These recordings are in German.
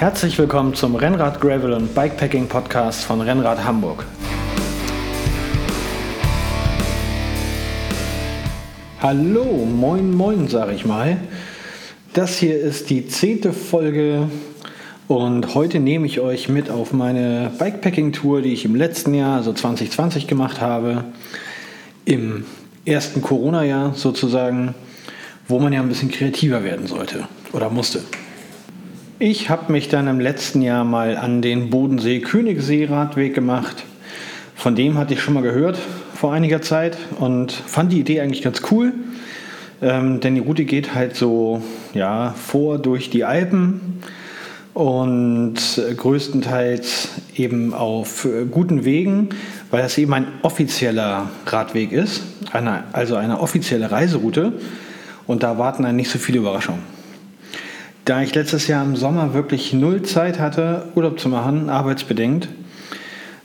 Herzlich willkommen zum Rennrad Gravel und Bikepacking Podcast von Rennrad Hamburg. Hallo, moin, moin, sage ich mal. Das hier ist die zehnte Folge und heute nehme ich euch mit auf meine Bikepacking-Tour, die ich im letzten Jahr, also 2020, gemacht habe. Im ersten Corona-Jahr sozusagen, wo man ja ein bisschen kreativer werden sollte oder musste. Ich habe mich dann im letzten Jahr mal an den Bodensee-Königssee-Radweg gemacht. Von dem hatte ich schon mal gehört vor einiger Zeit und fand die Idee eigentlich ganz cool. Ähm, denn die Route geht halt so ja, vor durch die Alpen und größtenteils eben auf guten Wegen, weil das eben ein offizieller Radweg ist, eine, also eine offizielle Reiseroute und da warten dann nicht so viele Überraschungen. Da ich letztes Jahr im Sommer wirklich null Zeit hatte, Urlaub zu machen, arbeitsbedingt,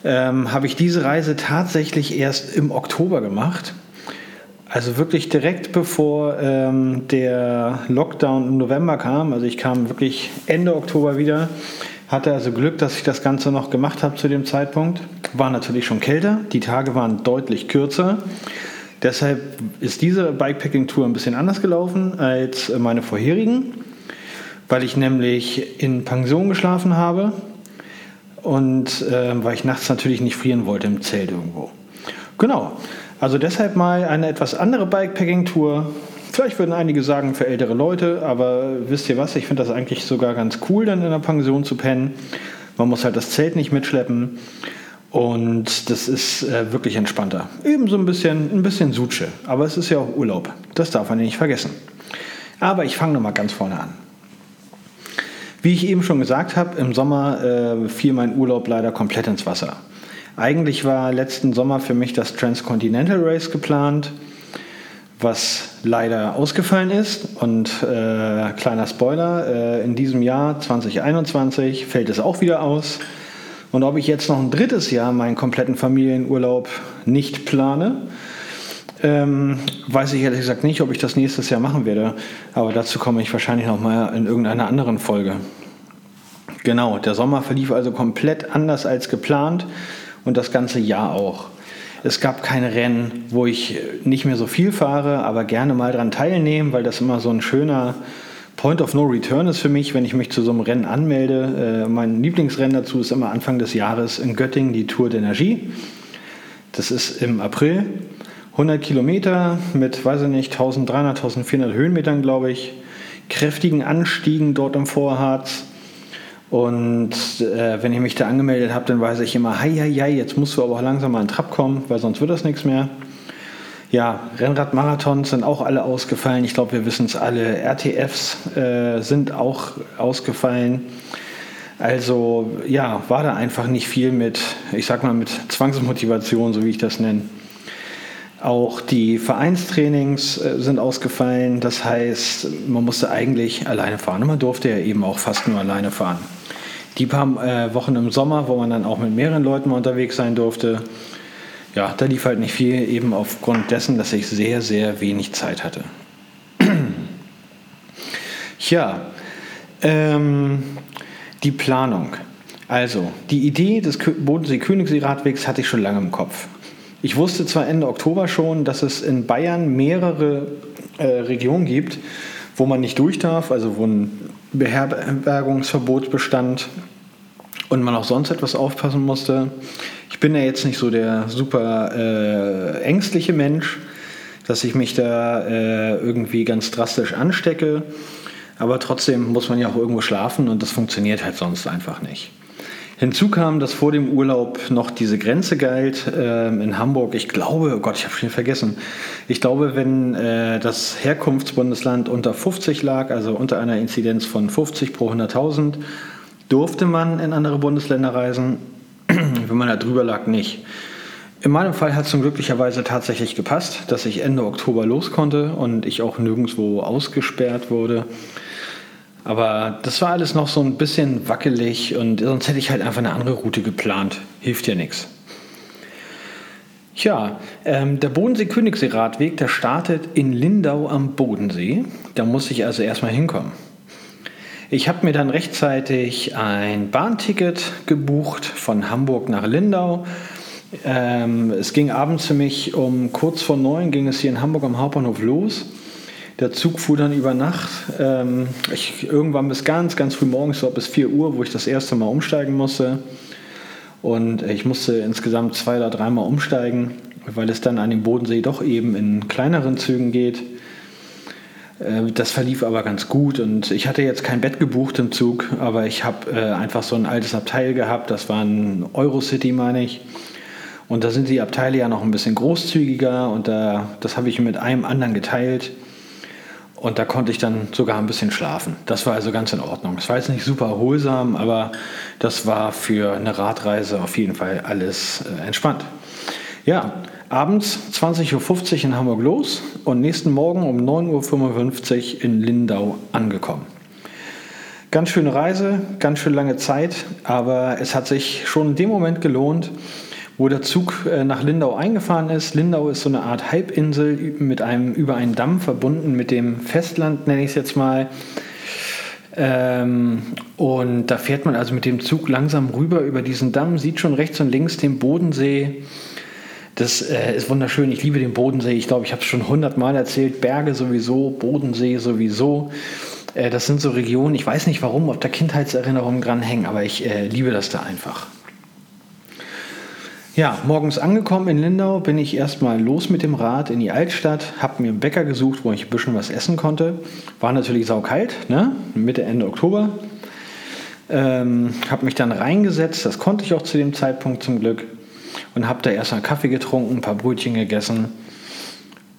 ähm, habe ich diese Reise tatsächlich erst im Oktober gemacht. Also wirklich direkt bevor ähm, der Lockdown im November kam. Also ich kam wirklich Ende Oktober wieder. Hatte also Glück, dass ich das Ganze noch gemacht habe zu dem Zeitpunkt. War natürlich schon kälter. Die Tage waren deutlich kürzer. Deshalb ist diese Bikepacking-Tour ein bisschen anders gelaufen als meine vorherigen weil ich nämlich in Pension geschlafen habe und äh, weil ich nachts natürlich nicht frieren wollte im Zelt irgendwo. Genau, also deshalb mal eine etwas andere Bikepacking-Tour. Vielleicht würden einige sagen für ältere Leute, aber wisst ihr was, ich finde das eigentlich sogar ganz cool, dann in der Pension zu pennen. Man muss halt das Zelt nicht mitschleppen und das ist äh, wirklich entspannter. Eben so ein bisschen, ein bisschen Sutsche, aber es ist ja auch Urlaub. Das darf man nicht vergessen. Aber ich fange nochmal ganz vorne an. Wie ich eben schon gesagt habe, im Sommer äh, fiel mein Urlaub leider komplett ins Wasser. Eigentlich war letzten Sommer für mich das Transcontinental Race geplant, was leider ausgefallen ist. Und äh, kleiner Spoiler, äh, in diesem Jahr 2021 fällt es auch wieder aus. Und ob ich jetzt noch ein drittes Jahr meinen kompletten Familienurlaub nicht plane, ähm, weiß ich ehrlich gesagt nicht, ob ich das nächstes Jahr machen werde. Aber dazu komme ich wahrscheinlich noch mal in irgendeiner anderen Folge. Genau, der Sommer verlief also komplett anders als geplant und das ganze Jahr auch. Es gab keine Rennen, wo ich nicht mehr so viel fahre, aber gerne mal daran teilnehme, weil das immer so ein schöner Point of No Return ist für mich, wenn ich mich zu so einem Rennen anmelde. Äh, mein Lieblingsrennen dazu ist immer Anfang des Jahres in Göttingen die Tour d'Energie. Das ist im April 100 Kilometer mit, weiß ich nicht, 1300, 1400 Höhenmetern, glaube ich. Kräftigen Anstiegen dort im Vorharz. Und äh, wenn ich mich da angemeldet habe, dann weiß ich immer, hei, hei, hei, jetzt musst du aber auch langsam mal in Trab kommen, weil sonst wird das nichts mehr. Ja, Rennradmarathons sind auch alle ausgefallen. Ich glaube, wir wissen es alle. RTFs äh, sind auch ausgefallen. Also ja, war da einfach nicht viel mit, ich sag mal, mit Zwangsmotivation, so wie ich das nenne. Auch die Vereinstrainings äh, sind ausgefallen. Das heißt, man musste eigentlich alleine fahren. Und man durfte ja eben auch fast nur alleine fahren. Die paar äh, Wochen im Sommer, wo man dann auch mit mehreren Leuten mal unterwegs sein durfte, ja, da lief halt nicht viel, eben aufgrund dessen, dass ich sehr, sehr wenig Zeit hatte. ja, ähm, die Planung. Also, die Idee des Bodensee-Königssee-Radwegs hatte ich schon lange im Kopf. Ich wusste zwar Ende Oktober schon, dass es in Bayern mehrere äh, Regionen gibt, wo man nicht durch darf, also wo ein Beherbergungsverbot bestand und man auch sonst etwas aufpassen musste. Ich bin ja jetzt nicht so der super äh, ängstliche Mensch, dass ich mich da äh, irgendwie ganz drastisch anstecke. Aber trotzdem muss man ja auch irgendwo schlafen und das funktioniert halt sonst einfach nicht. Hinzu kam, dass vor dem Urlaub noch diese Grenze galt äh, in Hamburg. Ich glaube, oh Gott, ich habe schon vergessen. Ich glaube, wenn äh, das Herkunftsbundesland unter 50 lag, also unter einer Inzidenz von 50 pro 100.000, durfte man in andere Bundesländer reisen. wenn man da drüber lag, nicht. In meinem Fall hat es glücklicherweise tatsächlich gepasst, dass ich Ende Oktober los konnte und ich auch nirgendwo ausgesperrt wurde. Aber das war alles noch so ein bisschen wackelig und sonst hätte ich halt einfach eine andere Route geplant. Hilft ja nichts. Ja, ähm, der Bodensee-Königssee-Radweg, der startet in Lindau am Bodensee. Da muss ich also erstmal hinkommen. Ich habe mir dann rechtzeitig ein Bahnticket gebucht von Hamburg nach Lindau. Ähm, es ging abends für mich um kurz vor neun ging es hier in Hamburg am Hauptbahnhof los. Der Zug fuhr dann über Nacht. Ähm, ich, irgendwann bis ganz, ganz früh morgens, so bis 4 Uhr, wo ich das erste Mal umsteigen musste. Und ich musste insgesamt zwei oder dreimal umsteigen, weil es dann an dem Bodensee doch eben in kleineren Zügen geht. Äh, das verlief aber ganz gut und ich hatte jetzt kein Bett gebucht im Zug, aber ich habe äh, einfach so ein altes Abteil gehabt, das war ein Eurocity, meine ich. Und da sind die Abteile ja noch ein bisschen großzügiger und da, das habe ich mit einem anderen geteilt. Und da konnte ich dann sogar ein bisschen schlafen. Das war also ganz in Ordnung. Es war jetzt nicht super erholsam, aber das war für eine Radreise auf jeden Fall alles äh, entspannt. Ja, abends 20.50 Uhr in Hamburg los und nächsten Morgen um 9.55 Uhr in Lindau angekommen. Ganz schöne Reise, ganz schön lange Zeit, aber es hat sich schon in dem Moment gelohnt, wo der Zug äh, nach Lindau eingefahren ist. Lindau ist so eine Art Halbinsel mit einem, über einen Damm verbunden mit dem Festland, nenne ich es jetzt mal. Ähm, und da fährt man also mit dem Zug langsam rüber über diesen Damm, sieht schon rechts und links den Bodensee. Das äh, ist wunderschön. Ich liebe den Bodensee. Ich glaube, ich habe es schon hundertmal erzählt. Berge sowieso, Bodensee sowieso. Äh, das sind so Regionen, ich weiß nicht warum, ob da Kindheitserinnerungen dran hängen, aber ich äh, liebe das da einfach. Ja, morgens angekommen in Lindau bin ich erstmal los mit dem Rad in die Altstadt, habe mir einen Bäcker gesucht, wo ich ein bisschen was essen konnte. War natürlich saukalt, ne? Mitte, Ende Oktober. Ähm, habe mich dann reingesetzt, das konnte ich auch zu dem Zeitpunkt zum Glück. Und habe da erstmal Kaffee getrunken, ein paar Brötchen gegessen,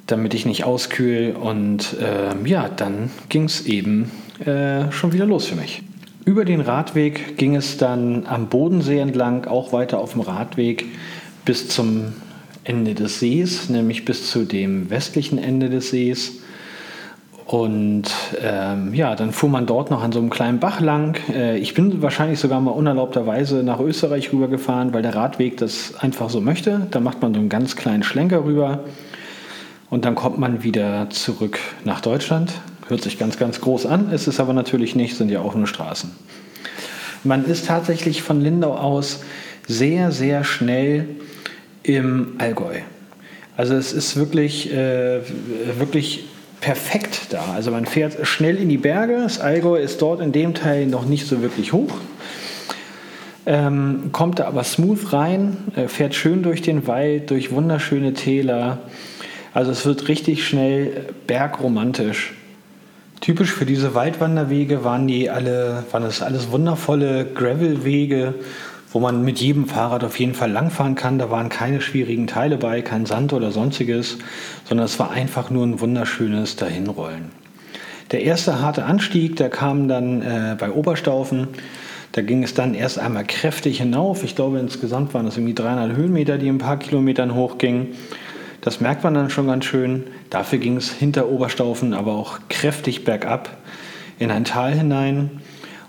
damit ich nicht auskühl. Und äh, ja, dann ging es eben äh, schon wieder los für mich. Über den Radweg ging es dann am Bodensee entlang, auch weiter auf dem Radweg bis zum Ende des Sees, nämlich bis zu dem westlichen Ende des Sees. Und ähm, ja, dann fuhr man dort noch an so einem kleinen Bach lang. Äh, ich bin wahrscheinlich sogar mal unerlaubterweise nach Österreich rübergefahren, weil der Radweg das einfach so möchte. Da macht man so einen ganz kleinen Schlenker rüber und dann kommt man wieder zurück nach Deutschland. Hört sich ganz, ganz groß an, ist es aber natürlich nicht, sind ja offene Straßen. Man ist tatsächlich von Lindau aus sehr, sehr schnell im Allgäu. Also es ist wirklich, äh, wirklich perfekt da. Also man fährt schnell in die Berge. Das Allgäu ist dort in dem Teil noch nicht so wirklich hoch. Ähm, kommt da aber smooth rein, äh, fährt schön durch den Wald, durch wunderschöne Täler. Also es wird richtig schnell bergromantisch. Typisch für diese Waldwanderwege waren die alle, waren das alles wundervolle Gravelwege, wo man mit jedem Fahrrad auf jeden Fall langfahren kann. Da waren keine schwierigen Teile bei, kein Sand oder sonstiges, sondern es war einfach nur ein wunderschönes Dahinrollen. Der erste harte Anstieg, der kam dann äh, bei Oberstaufen. Da ging es dann erst einmal kräftig hinauf. Ich glaube, insgesamt waren es irgendwie 300 Höhenmeter, die ein paar Kilometern hochgingen. Das merkt man dann schon ganz schön. Dafür ging es hinter Oberstaufen aber auch kräftig bergab in ein Tal hinein.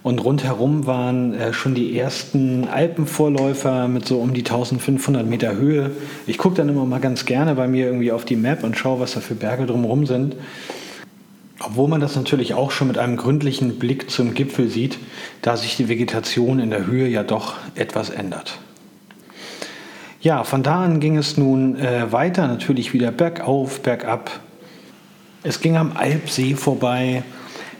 Und rundherum waren äh, schon die ersten Alpenvorläufer mit so um die 1500 Meter Höhe. Ich gucke dann immer mal ganz gerne bei mir irgendwie auf die Map und schaue, was da für Berge drumherum sind. Obwohl man das natürlich auch schon mit einem gründlichen Blick zum Gipfel sieht, da sich die Vegetation in der Höhe ja doch etwas ändert. Ja, von da an ging es nun äh, weiter, natürlich wieder bergauf, bergab. Es ging am Alpsee vorbei,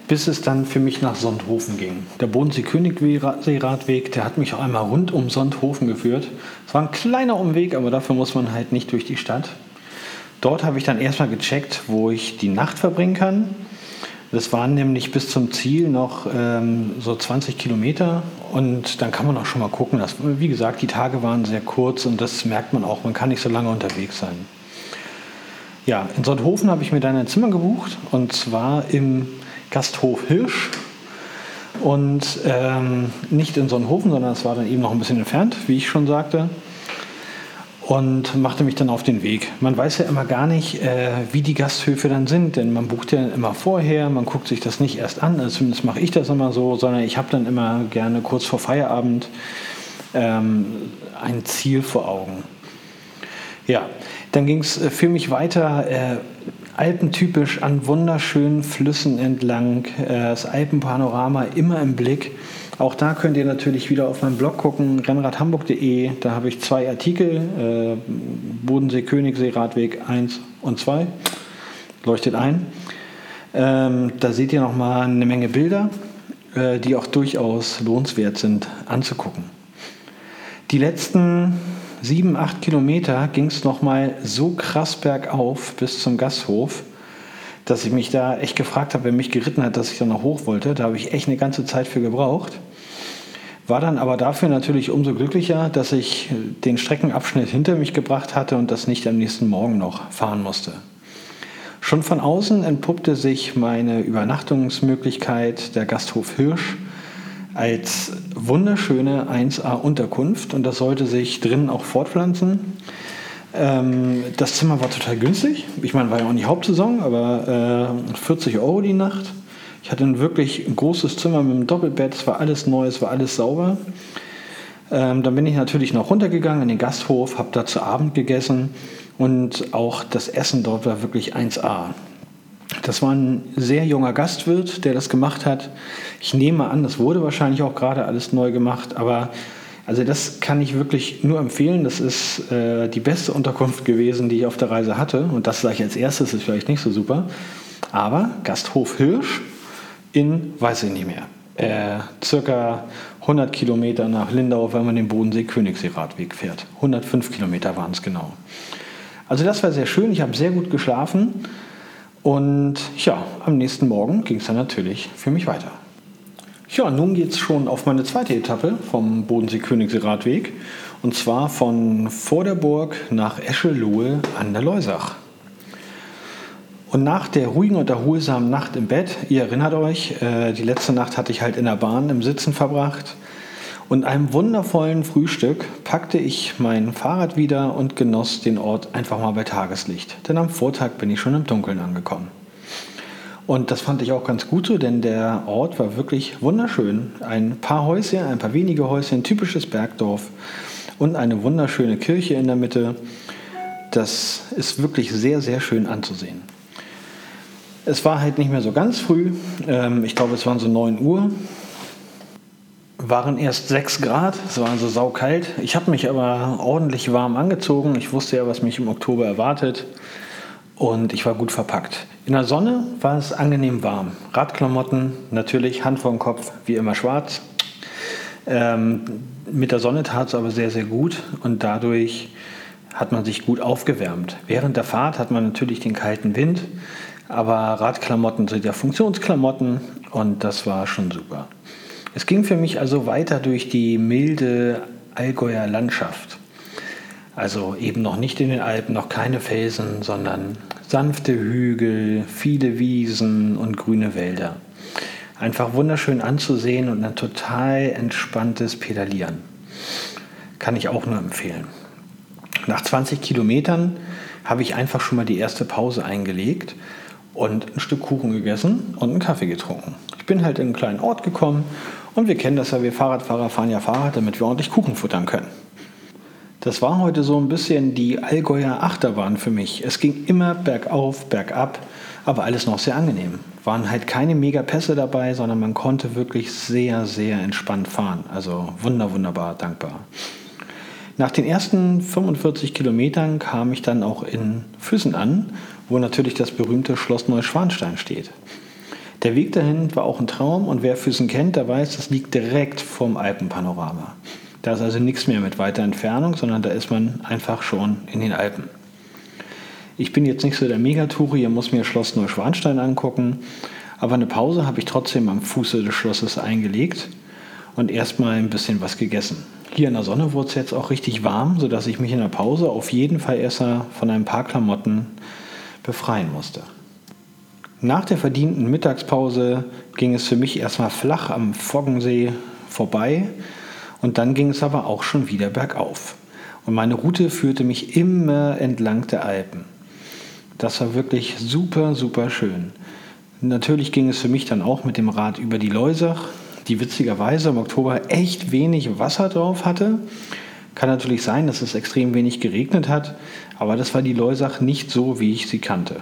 bis es dann für mich nach Sonthofen ging. Der Bodensee-Königsee-Radweg, der hat mich auch einmal rund um Sonthofen geführt. Es war ein kleiner Umweg, aber dafür muss man halt nicht durch die Stadt. Dort habe ich dann erstmal gecheckt, wo ich die Nacht verbringen kann. Das waren nämlich bis zum Ziel noch ähm, so 20 Kilometer und dann kann man auch schon mal gucken. Dass, wie gesagt, die Tage waren sehr kurz und das merkt man auch. Man kann nicht so lange unterwegs sein. Ja, in Sonthofen habe ich mir dann ein Zimmer gebucht und zwar im Gasthof Hirsch. Und ähm, nicht in Sonnenhofen, sondern es war dann eben noch ein bisschen entfernt, wie ich schon sagte und machte mich dann auf den Weg. Man weiß ja immer gar nicht, äh, wie die Gasthöfe dann sind, denn man bucht ja immer vorher, man guckt sich das nicht erst an, also zumindest mache ich das immer so, sondern ich habe dann immer gerne kurz vor Feierabend ähm, ein Ziel vor Augen. Ja, dann ging es äh, für mich weiter. Äh, alpentypisch an wunderschönen Flüssen entlang, äh, das Alpenpanorama immer im Blick. Auch da könnt ihr natürlich wieder auf meinem Blog gucken, rennradhamburg.de. Da habe ich zwei Artikel, äh, Bodensee, Königssee, Radweg 1 und 2. Leuchtet ein. Ähm, da seht ihr nochmal eine Menge Bilder, äh, die auch durchaus lohnenswert sind anzugucken. Die letzten sieben, acht Kilometer ging es nochmal so krass bergauf bis zum Gasthof, dass ich mich da echt gefragt habe, wer mich geritten hat, dass ich da noch hoch wollte. Da habe ich echt eine ganze Zeit für gebraucht. War dann aber dafür natürlich umso glücklicher, dass ich den Streckenabschnitt hinter mich gebracht hatte und das nicht am nächsten Morgen noch fahren musste. Schon von außen entpuppte sich meine Übernachtungsmöglichkeit, der Gasthof Hirsch, als wunderschöne 1A-Unterkunft und das sollte sich drinnen auch fortpflanzen. Ähm, das Zimmer war total günstig. Ich meine, war ja auch nicht Hauptsaison, aber äh, 40 Euro die Nacht. Ich hatte ein wirklich großes Zimmer mit einem Doppelbett, es war alles neu, es war alles sauber. Ähm, dann bin ich natürlich noch runtergegangen in den Gasthof, habe da zu Abend gegessen und auch das Essen dort war wirklich 1A. Das war ein sehr junger Gastwirt, der das gemacht hat. Ich nehme an, das wurde wahrscheinlich auch gerade alles neu gemacht, aber also das kann ich wirklich nur empfehlen. Das ist äh, die beste Unterkunft gewesen, die ich auf der Reise hatte. Und das sage ich als erstes, ist vielleicht nicht so super. Aber Gasthof Hirsch in, weiß ich nicht mehr, äh, circa 100 Kilometer nach Lindau, wenn man den Bodensee-Königssee-Radweg fährt. 105 Kilometer waren es genau. Also das war sehr schön, ich habe sehr gut geschlafen und ja, am nächsten Morgen ging es dann natürlich für mich weiter. Ja, nun geht es schon auf meine zweite Etappe vom Bodensee-Königssee-Radweg und zwar von Vorderburg nach Eschelohe an der Leusach. Und nach der ruhigen und erholsamen Nacht im Bett, ihr erinnert euch, äh, die letzte Nacht hatte ich halt in der Bahn im Sitzen verbracht, und einem wundervollen Frühstück packte ich mein Fahrrad wieder und genoss den Ort einfach mal bei Tageslicht. Denn am Vortag bin ich schon im Dunkeln angekommen. Und das fand ich auch ganz gut so, denn der Ort war wirklich wunderschön. Ein paar Häuschen, ein paar wenige Häuschen, typisches Bergdorf und eine wunderschöne Kirche in der Mitte. Das ist wirklich sehr, sehr schön anzusehen. Es war halt nicht mehr so ganz früh. Ähm, ich glaube, es waren so 9 Uhr waren erst 6 Grad, es war also saukalt. Ich habe mich aber ordentlich warm angezogen. Ich wusste ja, was mich im Oktober erwartet und ich war gut verpackt. In der Sonne war es angenehm warm. Radklamotten, natürlich Hand vor dem Kopf, wie immer schwarz. Ähm, mit der Sonne tat es aber sehr, sehr gut und dadurch hat man sich gut aufgewärmt. Während der Fahrt hat man natürlich den kalten Wind, aber Radklamotten sind ja Funktionsklamotten und das war schon super. Es ging für mich also weiter durch die milde Allgäuer Landschaft. Also eben noch nicht in den Alpen, noch keine Felsen, sondern sanfte Hügel, viele Wiesen und grüne Wälder. Einfach wunderschön anzusehen und ein total entspanntes Pedalieren. Kann ich auch nur empfehlen. Nach 20 Kilometern habe ich einfach schon mal die erste Pause eingelegt und ein Stück Kuchen gegessen und einen Kaffee getrunken. Ich bin halt in einen kleinen Ort gekommen und wir kennen das ja, wir Fahrradfahrer fahren ja Fahrrad, damit wir ordentlich Kuchen futtern können. Das war heute so ein bisschen die Allgäuer Achterbahn für mich. Es ging immer bergauf, bergab, aber alles noch sehr angenehm. Waren halt keine Megapässe dabei, sondern man konnte wirklich sehr, sehr entspannt fahren. Also wunder, wunderbar dankbar. Nach den ersten 45 Kilometern kam ich dann auch in Füssen an, wo natürlich das berühmte Schloss Neuschwanstein steht. Der Weg dahin war auch ein Traum und wer Füssen kennt, der weiß, das liegt direkt vorm Alpenpanorama. Da ist also nichts mehr mit weiter Entfernung, sondern da ist man einfach schon in den Alpen. Ich bin jetzt nicht so der Megatouri, ihr muss mir Schloss Neuschwanstein angucken, aber eine Pause habe ich trotzdem am Fuße des Schlosses eingelegt und erstmal ein bisschen was gegessen. Hier in der Sonne wurde es jetzt auch richtig warm, sodass ich mich in der Pause auf jeden Fall erst von ein paar Klamotten befreien musste. Nach der verdienten Mittagspause ging es für mich erstmal flach am Foggensee vorbei und dann ging es aber auch schon wieder bergauf. Und meine Route führte mich immer entlang der Alpen. Das war wirklich super, super schön. Natürlich ging es für mich dann auch mit dem Rad über die Leusach, die witzigerweise im Oktober echt wenig Wasser drauf hatte. Kann natürlich sein, dass es extrem wenig geregnet hat, aber das war die Leusach nicht so, wie ich sie kannte.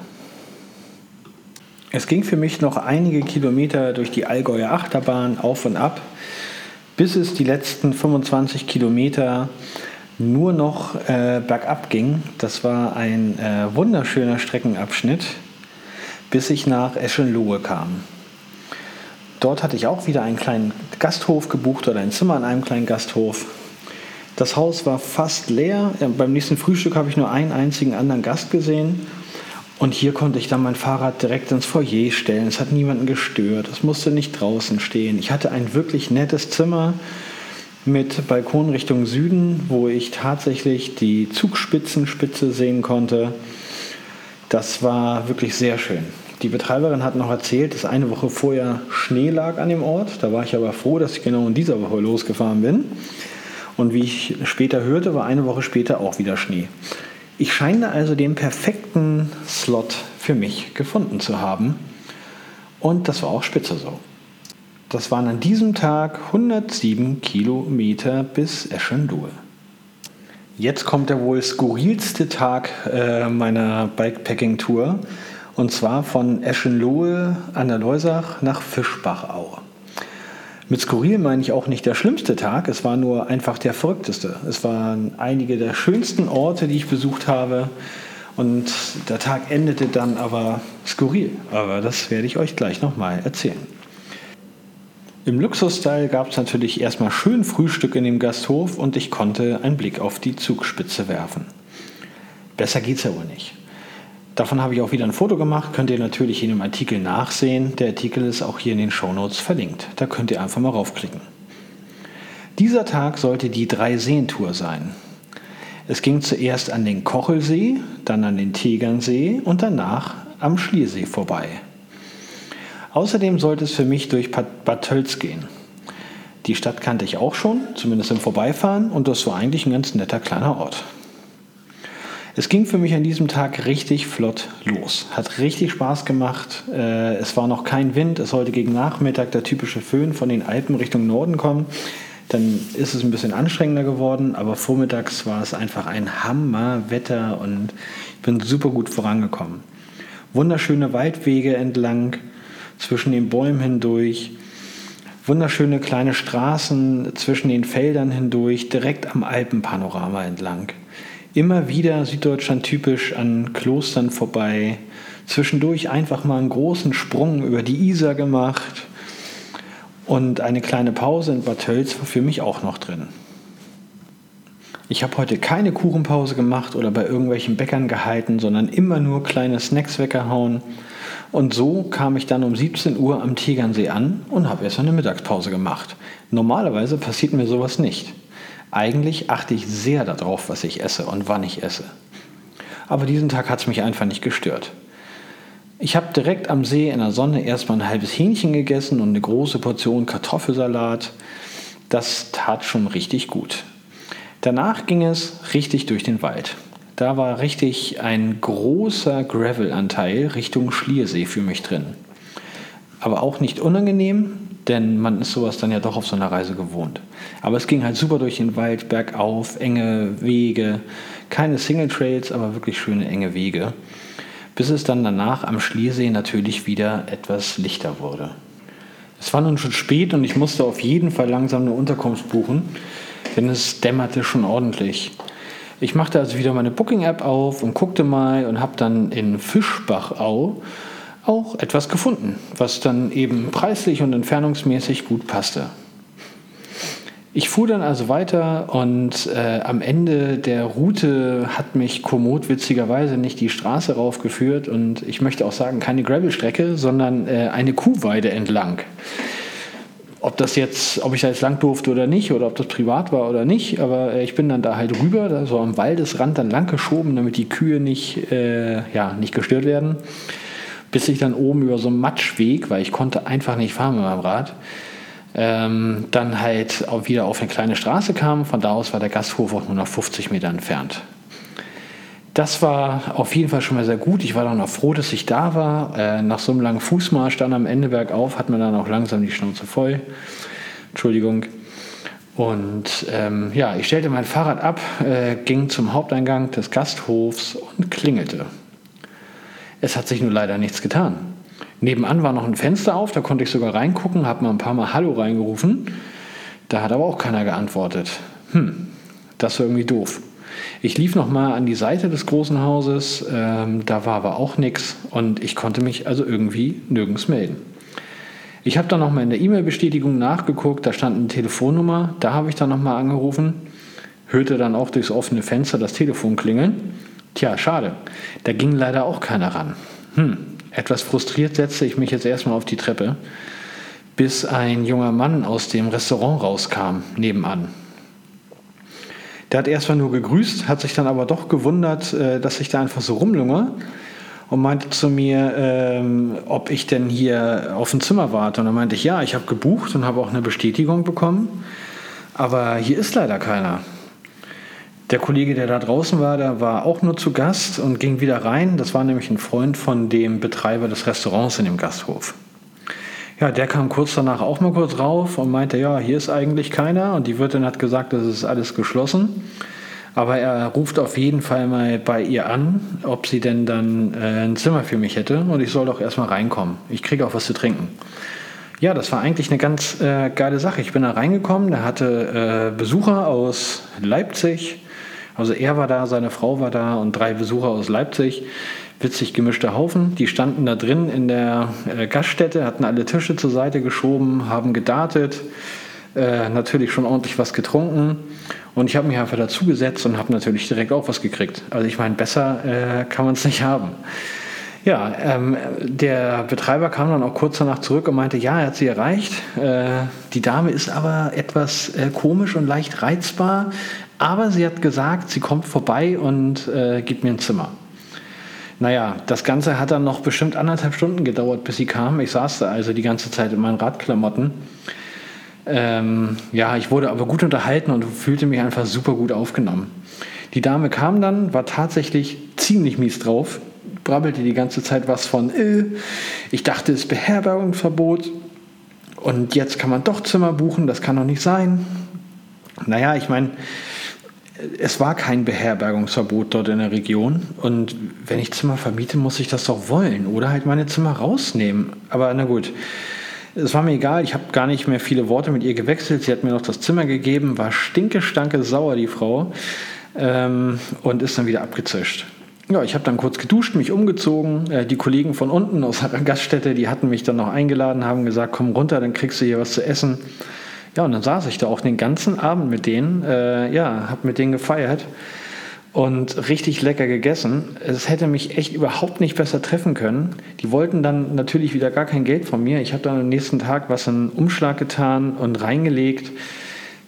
Es ging für mich noch einige Kilometer durch die Allgäuer Achterbahn auf und ab, bis es die letzten 25 Kilometer nur noch äh, bergab ging. Das war ein äh, wunderschöner Streckenabschnitt, bis ich nach Eschenlohe kam. Dort hatte ich auch wieder einen kleinen Gasthof gebucht oder ein Zimmer in einem kleinen Gasthof. Das Haus war fast leer. Beim nächsten Frühstück habe ich nur einen einzigen anderen Gast gesehen. Und hier konnte ich dann mein Fahrrad direkt ins Foyer stellen. Es hat niemanden gestört. Es musste nicht draußen stehen. Ich hatte ein wirklich nettes Zimmer mit Balkon Richtung Süden, wo ich tatsächlich die Zugspitzenspitze sehen konnte. Das war wirklich sehr schön. Die Betreiberin hat noch erzählt, dass eine Woche vorher Schnee lag an dem Ort. Da war ich aber froh, dass ich genau in dieser Woche losgefahren bin. Und wie ich später hörte, war eine Woche später auch wieder Schnee. Ich scheine also den perfekten Slot für mich gefunden zu haben. Und das war auch spitze so. Das waren an diesem Tag 107 Kilometer bis Eschenlohe. Jetzt kommt der wohl skurrilste Tag äh, meiner Bikepacking-Tour. Und zwar von Eschenlohe an der Leusach nach Fischbachau. Mit skurril meine ich auch nicht der schlimmste Tag, es war nur einfach der verrückteste. Es waren einige der schönsten Orte, die ich besucht habe. Und der Tag endete dann aber skurril. Aber das werde ich euch gleich nochmal erzählen. Im Luxus-Style gab es natürlich erstmal schön Frühstück in dem Gasthof und ich konnte einen Blick auf die Zugspitze werfen. Besser geht's ja wohl nicht. Davon habe ich auch wieder ein Foto gemacht, könnt ihr natürlich in dem Artikel nachsehen. Der Artikel ist auch hier in den Shownotes verlinkt. Da könnt ihr einfach mal raufklicken. Dieser Tag sollte die Drei-Seen-Tour sein. Es ging zuerst an den Kochelsee, dann an den Tegernsee und danach am Schliersee vorbei. Außerdem sollte es für mich durch Bad Tölz gehen. Die Stadt kannte ich auch schon, zumindest im Vorbeifahren, und das war eigentlich ein ganz netter kleiner Ort. Es ging für mich an diesem Tag richtig flott los. Hat richtig Spaß gemacht. Äh, es war noch kein Wind. Es sollte gegen Nachmittag der typische Föhn von den Alpen Richtung Norden kommen. Dann ist es ein bisschen anstrengender geworden, aber vormittags war es einfach ein Hammerwetter und ich bin super gut vorangekommen. Wunderschöne Waldwege entlang, zwischen den Bäumen hindurch, wunderschöne kleine Straßen zwischen den Feldern hindurch, direkt am Alpenpanorama entlang immer wieder Süddeutschland typisch an Klostern vorbei. Zwischendurch einfach mal einen großen Sprung über die Isar gemacht. Und eine kleine Pause in Bad Tölz war für mich auch noch drin. Ich habe heute keine Kuchenpause gemacht oder bei irgendwelchen Bäckern gehalten, sondern immer nur kleine Snacks weggehauen. Und so kam ich dann um 17 Uhr am Tegernsee an und habe erst eine Mittagspause gemacht. Normalerweise passiert mir sowas nicht. Eigentlich achte ich sehr darauf, was ich esse und wann ich esse. Aber diesen Tag hat es mich einfach nicht gestört. Ich habe direkt am See in der Sonne erstmal ein halbes Hähnchen gegessen und eine große Portion Kartoffelsalat. Das tat schon richtig gut. Danach ging es richtig durch den Wald. Da war richtig ein großer Gravel-Anteil Richtung Schliersee für mich drin. Aber auch nicht unangenehm, denn man ist sowas dann ja doch auf so einer Reise gewohnt. Aber es ging halt super durch den Wald, bergauf, enge Wege, keine Single Trails, aber wirklich schöne enge Wege, bis es dann danach am Schliersee natürlich wieder etwas lichter wurde. Es war nun schon spät und ich musste auf jeden Fall langsam eine Unterkunft buchen, denn es dämmerte schon ordentlich. Ich machte also wieder meine Booking-App auf und guckte mal und habe dann in Fischbachau auch etwas gefunden, was dann eben preislich und entfernungsmäßig gut passte. Ich fuhr dann also weiter und äh, am Ende der Route hat mich Komoot witzigerweise nicht die Straße raufgeführt und ich möchte auch sagen, keine Gravelstrecke, sondern äh, eine Kuhweide entlang. Ob das jetzt, ob ich da jetzt lang durfte oder nicht, oder ob das privat war oder nicht, aber äh, ich bin dann da halt rüber, so am Waldesrand dann lang geschoben, damit die Kühe nicht, äh, ja, nicht gestört werden bis ich dann oben über so einen Matschweg, weil ich konnte einfach nicht fahren mit meinem Rad, ähm, dann halt auch wieder auf eine kleine Straße kam. Von da aus war der Gasthof auch nur noch 50 Meter entfernt. Das war auf jeden Fall schon mal sehr gut. Ich war dann auch froh, dass ich da war. Äh, nach so einem langen Fußmarsch dann am Ende bergauf hat man dann auch langsam die Schnauze voll. Entschuldigung. Und ähm, ja, ich stellte mein Fahrrad ab, äh, ging zum Haupteingang des Gasthofs und klingelte. Es hat sich nur leider nichts getan. Nebenan war noch ein Fenster auf, da konnte ich sogar reingucken, habe mal ein paar Mal Hallo reingerufen. Da hat aber auch keiner geantwortet. Hm, das war irgendwie doof. Ich lief nochmal an die Seite des großen Hauses, ähm, da war aber auch nichts und ich konnte mich also irgendwie nirgends melden. Ich habe dann nochmal in der E-Mail-Bestätigung nachgeguckt, da stand eine Telefonnummer, da habe ich dann nochmal angerufen, hörte dann auch durchs offene Fenster das Telefon klingeln. Tja, schade, da ging leider auch keiner ran. Hm, etwas frustriert setzte ich mich jetzt erstmal auf die Treppe, bis ein junger Mann aus dem Restaurant rauskam, nebenan. Der hat erstmal nur gegrüßt, hat sich dann aber doch gewundert, äh, dass ich da einfach so rumlunge und meinte zu mir, ähm, ob ich denn hier auf dem Zimmer warte. Und dann meinte ich, ja, ich habe gebucht und habe auch eine Bestätigung bekommen, aber hier ist leider keiner. Der Kollege, der da draußen war, der war auch nur zu Gast und ging wieder rein. Das war nämlich ein Freund von dem Betreiber des Restaurants in dem Gasthof. Ja, der kam kurz danach auch mal kurz rauf und meinte, ja, hier ist eigentlich keiner. Und die Wirtin hat gesagt, das ist alles geschlossen. Aber er ruft auf jeden Fall mal bei ihr an, ob sie denn dann äh, ein Zimmer für mich hätte. Und ich soll doch erstmal reinkommen. Ich kriege auch was zu trinken. Ja, das war eigentlich eine ganz äh, geile Sache. Ich bin da reingekommen, der hatte äh, Besucher aus Leipzig. Also er war da, seine Frau war da und drei Besucher aus Leipzig witzig gemischter Haufen. Die standen da drin in der äh, Gaststätte, hatten alle Tische zur Seite geschoben, haben gedartet, äh, natürlich schon ordentlich was getrunken. Und ich habe mich einfach dazugesetzt und habe natürlich direkt auch was gekriegt. Also ich meine, besser äh, kann man es nicht haben. Ja, ähm, der Betreiber kam dann auch kurz danach zurück und meinte, ja, er hat sie erreicht. Äh, die Dame ist aber etwas äh, komisch und leicht reizbar, aber sie hat gesagt, sie kommt vorbei und äh, gibt mir ein Zimmer. Naja, das Ganze hat dann noch bestimmt anderthalb Stunden gedauert, bis sie kam. Ich saß da also die ganze Zeit in meinen Radklamotten. Ähm, ja, ich wurde aber gut unterhalten und fühlte mich einfach super gut aufgenommen. Die Dame kam dann, war tatsächlich ziemlich mies drauf, brabbelte die ganze Zeit was von, äh, ich dachte, es ist Beherbergungsverbot und jetzt kann man doch Zimmer buchen, das kann doch nicht sein. Naja, ich meine, es war kein Beherbergungsverbot dort in der Region. Und wenn ich Zimmer vermiete, muss ich das doch wollen oder halt meine Zimmer rausnehmen. Aber na gut, es war mir egal. Ich habe gar nicht mehr viele Worte mit ihr gewechselt. Sie hat mir noch das Zimmer gegeben, war stinke, stanke, sauer, die Frau, ähm, und ist dann wieder abgezischt. Ja, ich habe dann kurz geduscht, mich umgezogen. Äh, die Kollegen von unten aus der Gaststätte, die hatten mich dann noch eingeladen, haben gesagt, komm runter, dann kriegst du hier was zu essen. Ja, und dann saß ich da auch den ganzen Abend mit denen, äh, ja, habe mit denen gefeiert und richtig lecker gegessen. Es hätte mich echt überhaupt nicht besser treffen können. Die wollten dann natürlich wieder gar kein Geld von mir. Ich habe dann am nächsten Tag was in Umschlag getan und reingelegt,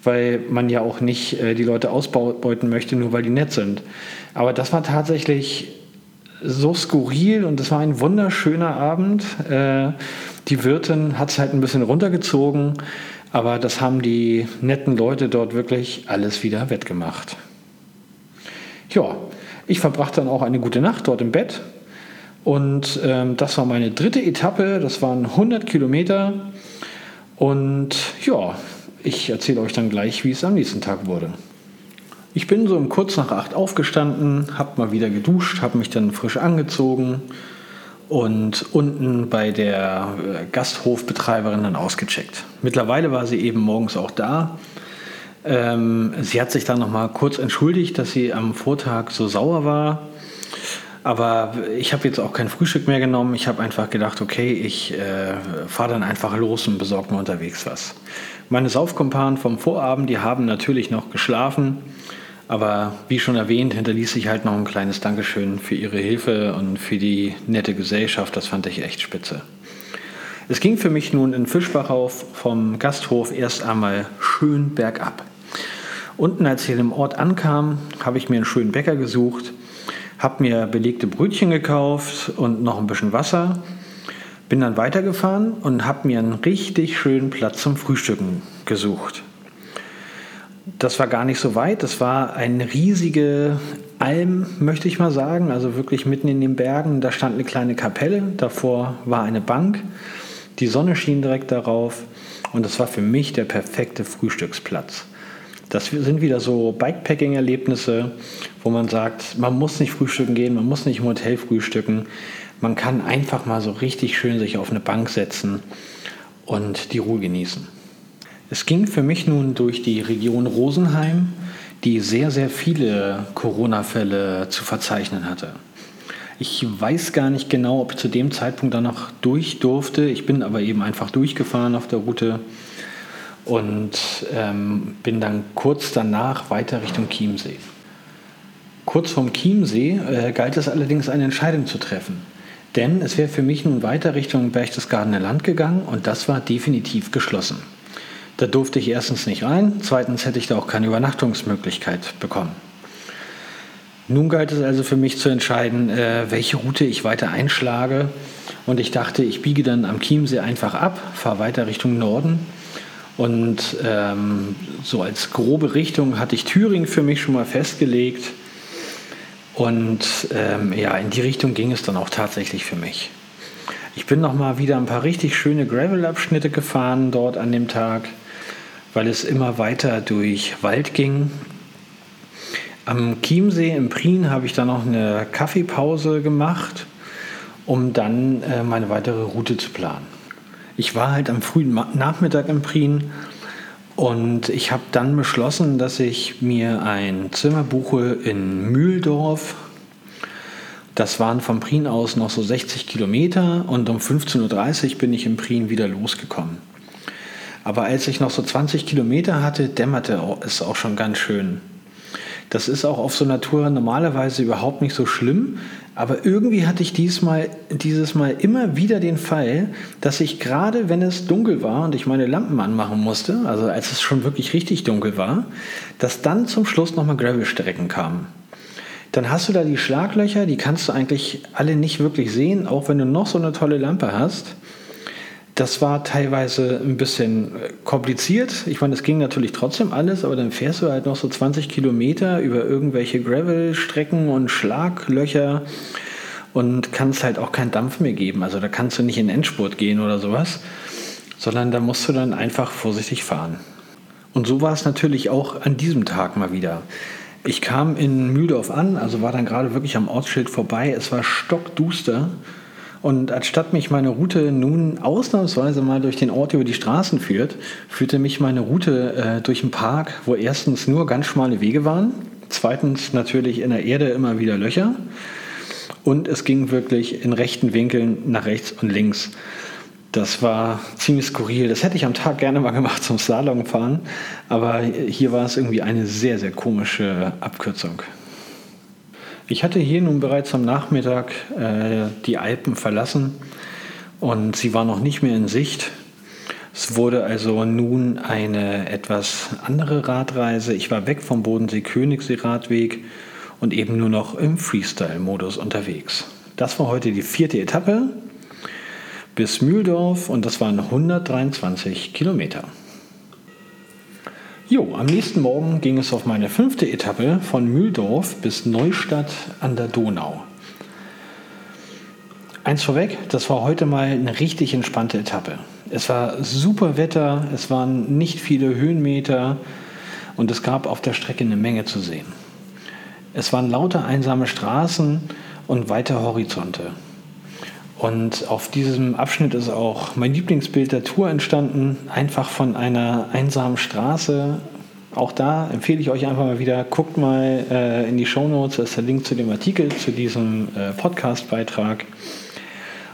weil man ja auch nicht äh, die Leute ausbeuten möchte, nur weil die nett sind. Aber das war tatsächlich so skurril und es war ein wunderschöner Abend. Äh, die Wirtin hat es halt ein bisschen runtergezogen. Aber das haben die netten Leute dort wirklich alles wieder wettgemacht. Ja, ich verbrachte dann auch eine gute Nacht dort im Bett. Und ähm, das war meine dritte Etappe. Das waren 100 Kilometer. Und ja, ich erzähle euch dann gleich, wie es am nächsten Tag wurde. Ich bin so um kurz nach acht aufgestanden, habe mal wieder geduscht, habe mich dann frisch angezogen und unten bei der äh, Gasthofbetreiberin dann ausgecheckt. Mittlerweile war sie eben morgens auch da. Ähm, sie hat sich dann noch mal kurz entschuldigt, dass sie am Vortag so sauer war. Aber ich habe jetzt auch kein Frühstück mehr genommen. Ich habe einfach gedacht, okay, ich äh, fahre dann einfach los und besorge mir unterwegs was. Meine Saufkumpanen vom Vorabend, die haben natürlich noch geschlafen. Aber wie schon erwähnt, hinterließ ich halt noch ein kleines Dankeschön für Ihre Hilfe und für die nette Gesellschaft. Das fand ich echt spitze. Es ging für mich nun in Fischbach auf vom Gasthof erst einmal schön bergab. Unten, als ich im Ort ankam, habe ich mir einen schönen Bäcker gesucht, habe mir belegte Brötchen gekauft und noch ein bisschen Wasser, bin dann weitergefahren und habe mir einen richtig schönen Platz zum Frühstücken gesucht das war gar nicht so weit. Das war eine riesige Alm, möchte ich mal sagen, also wirklich mitten in den Bergen. Da stand eine kleine Kapelle, davor war eine Bank. Die Sonne schien direkt darauf und das war für mich der perfekte Frühstücksplatz. Das sind wieder so Bikepacking-Erlebnisse, wo man sagt, man muss nicht frühstücken gehen, man muss nicht im Hotel frühstücken. Man kann einfach mal so richtig schön sich auf eine Bank setzen und die Ruhe genießen. Es ging für mich nun durch die Region Rosenheim, die sehr, sehr viele Corona-Fälle zu verzeichnen hatte. Ich weiß gar nicht genau, ob ich zu dem Zeitpunkt dann noch durch durfte. Ich bin aber eben einfach durchgefahren auf der Route und ähm, bin dann kurz danach weiter Richtung Chiemsee. Kurz vorm Chiemsee äh, galt es allerdings, eine Entscheidung zu treffen. Denn es wäre für mich nun weiter Richtung Berchtesgadener Land gegangen und das war definitiv geschlossen. Da durfte ich erstens nicht rein, zweitens hätte ich da auch keine Übernachtungsmöglichkeit bekommen. Nun galt es also für mich zu entscheiden, äh, welche Route ich weiter einschlage. Und ich dachte, ich biege dann am Chiemsee einfach ab, fahre weiter Richtung Norden. Und ähm, so als grobe Richtung hatte ich Thüringen für mich schon mal festgelegt. Und ähm, ja, in die Richtung ging es dann auch tatsächlich für mich. Ich bin noch mal wieder ein paar richtig schöne Gravel-Abschnitte gefahren dort an dem Tag, weil es immer weiter durch Wald ging am Chiemsee im Prien habe ich dann noch eine Kaffeepause gemacht, um dann äh, meine weitere Route zu planen. Ich war halt am frühen Nachmittag im Prien und ich habe dann beschlossen, dass ich mir ein Zimmer buche in Mühldorf. Das waren vom Prien aus noch so 60 Kilometer und um 15.30 Uhr bin ich im Prien wieder losgekommen. Aber als ich noch so 20 Kilometer hatte, dämmerte es auch schon ganz schön. Das ist auch auf so einer Tour normalerweise überhaupt nicht so schlimm. Aber irgendwie hatte ich diesmal, dieses Mal immer wieder den Fall, dass ich gerade, wenn es dunkel war und ich meine Lampen anmachen musste, also als es schon wirklich richtig dunkel war, dass dann zum Schluss nochmal Gravelstrecken kamen. Dann hast du da die Schlaglöcher, die kannst du eigentlich alle nicht wirklich sehen, auch wenn du noch so eine tolle Lampe hast. Das war teilweise ein bisschen äh, kompliziert. Ich meine, es ging natürlich trotzdem alles, aber dann fährst du halt noch so 20 Kilometer über irgendwelche Gravel-Strecken und Schlaglöcher und kannst halt auch keinen Dampf mehr geben. Also da kannst du nicht in Endspurt gehen oder sowas, sondern da musst du dann einfach vorsichtig fahren. Und so war es natürlich auch an diesem Tag mal wieder. Ich kam in Mühldorf an, also war dann gerade wirklich am Ortsschild vorbei. Es war stockduster und anstatt mich meine Route nun ausnahmsweise mal durch den Ort über die Straßen führt, führte mich meine Route äh, durch einen Park, wo erstens nur ganz schmale Wege waren, zweitens natürlich in der Erde immer wieder Löcher und es ging wirklich in rechten Winkeln nach rechts und links. Das war ziemlich skurril. Das hätte ich am Tag gerne mal gemacht zum Salon fahren, aber hier war es irgendwie eine sehr, sehr komische Abkürzung. Ich hatte hier nun bereits am Nachmittag äh, die Alpen verlassen und sie war noch nicht mehr in Sicht. Es wurde also nun eine etwas andere Radreise. Ich war weg vom Bodensee-Königssee-Radweg und eben nur noch im Freestyle-Modus unterwegs. Das war heute die vierte Etappe bis Mühldorf und das waren 123 Kilometer. Jo, am nächsten Morgen ging es auf meine fünfte Etappe von Mühldorf bis Neustadt an der Donau. Eins vorweg, das war heute mal eine richtig entspannte Etappe. Es war super Wetter, es waren nicht viele Höhenmeter und es gab auf der Strecke eine Menge zu sehen. Es waren lauter einsame Straßen und weite Horizonte. Und auf diesem Abschnitt ist auch mein Lieblingsbild der Tour entstanden, einfach von einer einsamen Straße. Auch da empfehle ich euch einfach mal wieder, guckt mal äh, in die Show Notes, da ist der Link zu dem Artikel, zu diesem äh, Podcast-Beitrag.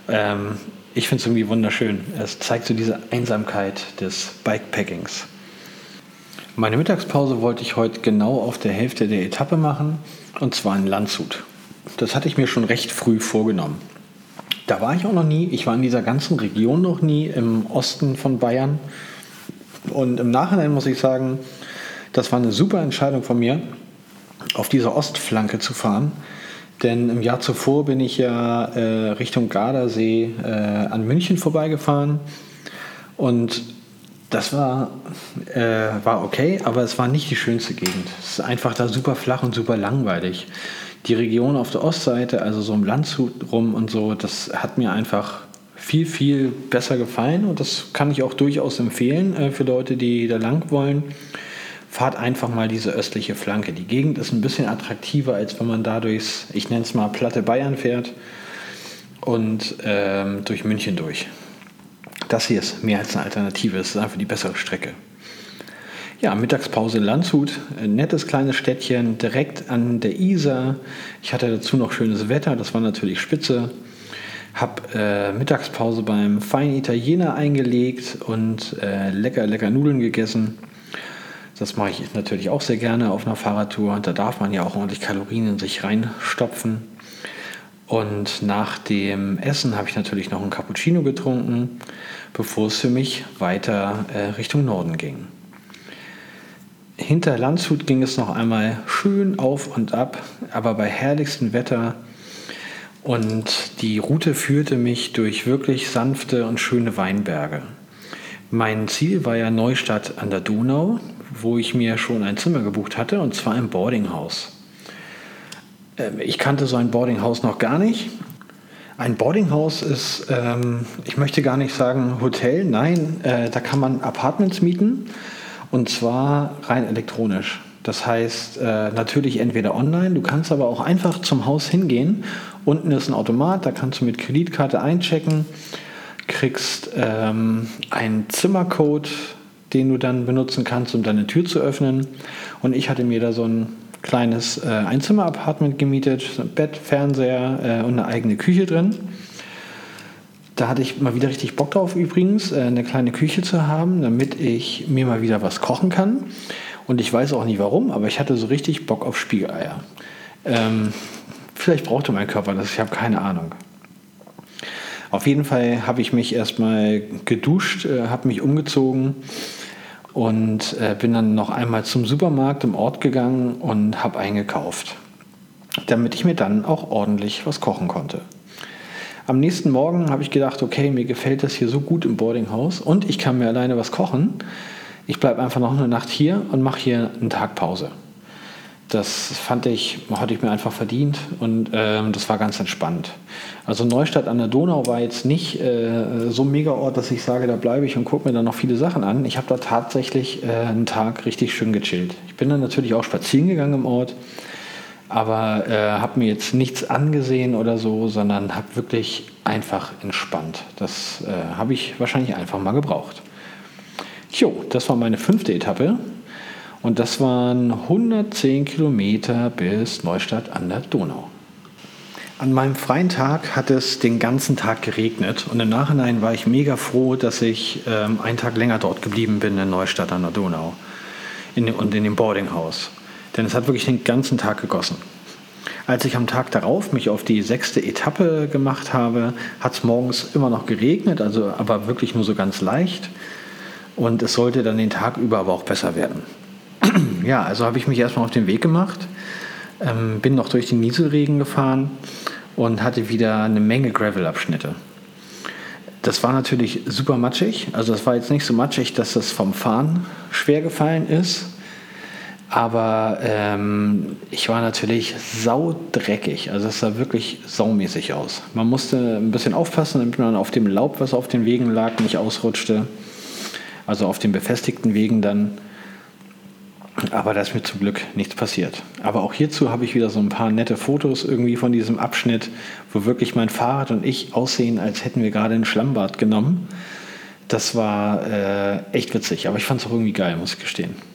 Ähm, ich finde es irgendwie wunderschön. Es zeigt so diese Einsamkeit des Bikepackings. Meine Mittagspause wollte ich heute genau auf der Hälfte der Etappe machen, und zwar in Landshut. Das hatte ich mir schon recht früh vorgenommen. Da war ich auch noch nie. Ich war in dieser ganzen Region noch nie im Osten von Bayern. Und im Nachhinein muss ich sagen, das war eine super Entscheidung von mir, auf dieser Ostflanke zu fahren. Denn im Jahr zuvor bin ich ja äh, Richtung Gardasee äh, an München vorbeigefahren. Und das war, äh, war okay, aber es war nicht die schönste Gegend. Es ist einfach da super flach und super langweilig die Region auf der Ostseite, also so im Landshut rum und so, das hat mir einfach viel, viel besser gefallen und das kann ich auch durchaus empfehlen äh, für Leute, die da lang wollen. Fahrt einfach mal diese östliche Flanke. Die Gegend ist ein bisschen attraktiver, als wenn man da durchs, ich nenne es mal, platte Bayern fährt. und ähm, durch München durch. Das hier ist mehr als eine Alternative, es ist einfach die bessere Strecke. Ja, Mittagspause in Landshut, ein nettes kleines Städtchen direkt an der Isar. Ich hatte dazu noch schönes Wetter, das war natürlich spitze. Hab äh, Mittagspause beim feinen Italiener eingelegt und äh, lecker, lecker Nudeln gegessen. Das mache ich natürlich auch sehr gerne auf einer Fahrradtour. Da darf man ja auch ordentlich Kalorien in sich reinstopfen. Und nach dem Essen habe ich natürlich noch einen Cappuccino getrunken, bevor es für mich weiter äh, Richtung Norden ging hinter Landshut ging es noch einmal schön auf und ab, aber bei herrlichstem Wetter. Und die Route führte mich durch wirklich sanfte und schöne Weinberge. Mein Ziel war ja Neustadt an der Donau, wo ich mir schon ein Zimmer gebucht hatte, und zwar im Boardinghaus. Ähm, ich kannte so ein Boardinghaus noch gar nicht. Ein Boardinghaus ist, ähm, ich möchte gar nicht sagen Hotel, nein, äh, da kann man Apartments mieten und zwar rein elektronisch. Das heißt, äh, natürlich entweder online, du kannst aber auch einfach zum Haus hingehen. Unten ist ein Automat, da kannst du mit Kreditkarte einchecken, kriegst ähm, einen Zimmercode, den du dann benutzen kannst, um deine Tür zu öffnen. Und ich hatte mir da so ein kleines äh, Einzimmer-Apartment gemietet, Bett, Fernseher äh, und eine eigene Küche drin. Da hatte ich mal wieder richtig Bock drauf übrigens, äh, eine kleine Küche zu haben, damit ich mir mal wieder was kochen kann. Und ich weiß auch nicht warum, aber ich hatte so richtig Bock auf Spiegeleier. Ähm, vielleicht brauchte mein Körper das, ich habe keine Ahnung. Auf jeden Fall habe ich mich erstmal geduscht, äh, habe mich umgezogen und äh, bin dann noch einmal zum Supermarkt im Ort gegangen und habe eingekauft, damit ich mir dann auch ordentlich was kochen konnte. Am nächsten Morgen habe ich gedacht, okay, mir gefällt das hier so gut im Boardinghaus und ich kann mir alleine was kochen. Ich bleibe einfach noch eine Nacht hier und mache hier einen Tag Pause. Das fand ich, hatte ich mir einfach verdient und ähm, das war ganz entspannt. Also Neustadt an der Donau war jetzt nicht äh, so ein Mega-Ort, dass ich sage, da bleibe ich und gucke mir dann noch viele Sachen an. Ich habe da tatsächlich äh, einen Tag richtig schön gechillt. Ich bin dann natürlich auch spazieren gegangen im Ort aber äh, habe mir jetzt nichts angesehen oder so, sondern habe wirklich einfach entspannt. Das äh, habe ich wahrscheinlich einfach mal gebraucht. Jo, das war meine fünfte Etappe und das waren 110 Kilometer bis Neustadt an der Donau. An meinem freien Tag hat es den ganzen Tag geregnet und im Nachhinein war ich mega froh, dass ich ähm, einen Tag länger dort geblieben bin in Neustadt an der Donau in, und in dem Boardinghaus. Denn es hat wirklich den ganzen Tag gegossen. Als ich am Tag darauf mich auf die sechste Etappe gemacht habe, hat es morgens immer noch geregnet, also aber wirklich nur so ganz leicht. Und es sollte dann den Tag über aber auch besser werden. ja, also habe ich mich erstmal auf den Weg gemacht, ähm, bin noch durch den Nieselregen gefahren und hatte wieder eine Menge Gravel-Abschnitte. Das war natürlich super matschig. Also es war jetzt nicht so matschig, dass das vom Fahren schwer gefallen ist, aber ähm, ich war natürlich saudreckig. Also es sah wirklich saumäßig aus. Man musste ein bisschen aufpassen, damit man auf dem Laub, was auf den Wegen lag, nicht ausrutschte. Also auf den befestigten Wegen dann. Aber da ist mir zum Glück nichts passiert. Aber auch hierzu habe ich wieder so ein paar nette Fotos irgendwie von diesem Abschnitt, wo wirklich mein Fahrrad und ich aussehen, als hätten wir gerade ein Schlammbad genommen. Das war äh, echt witzig, aber ich fand es auch irgendwie geil, muss ich gestehen.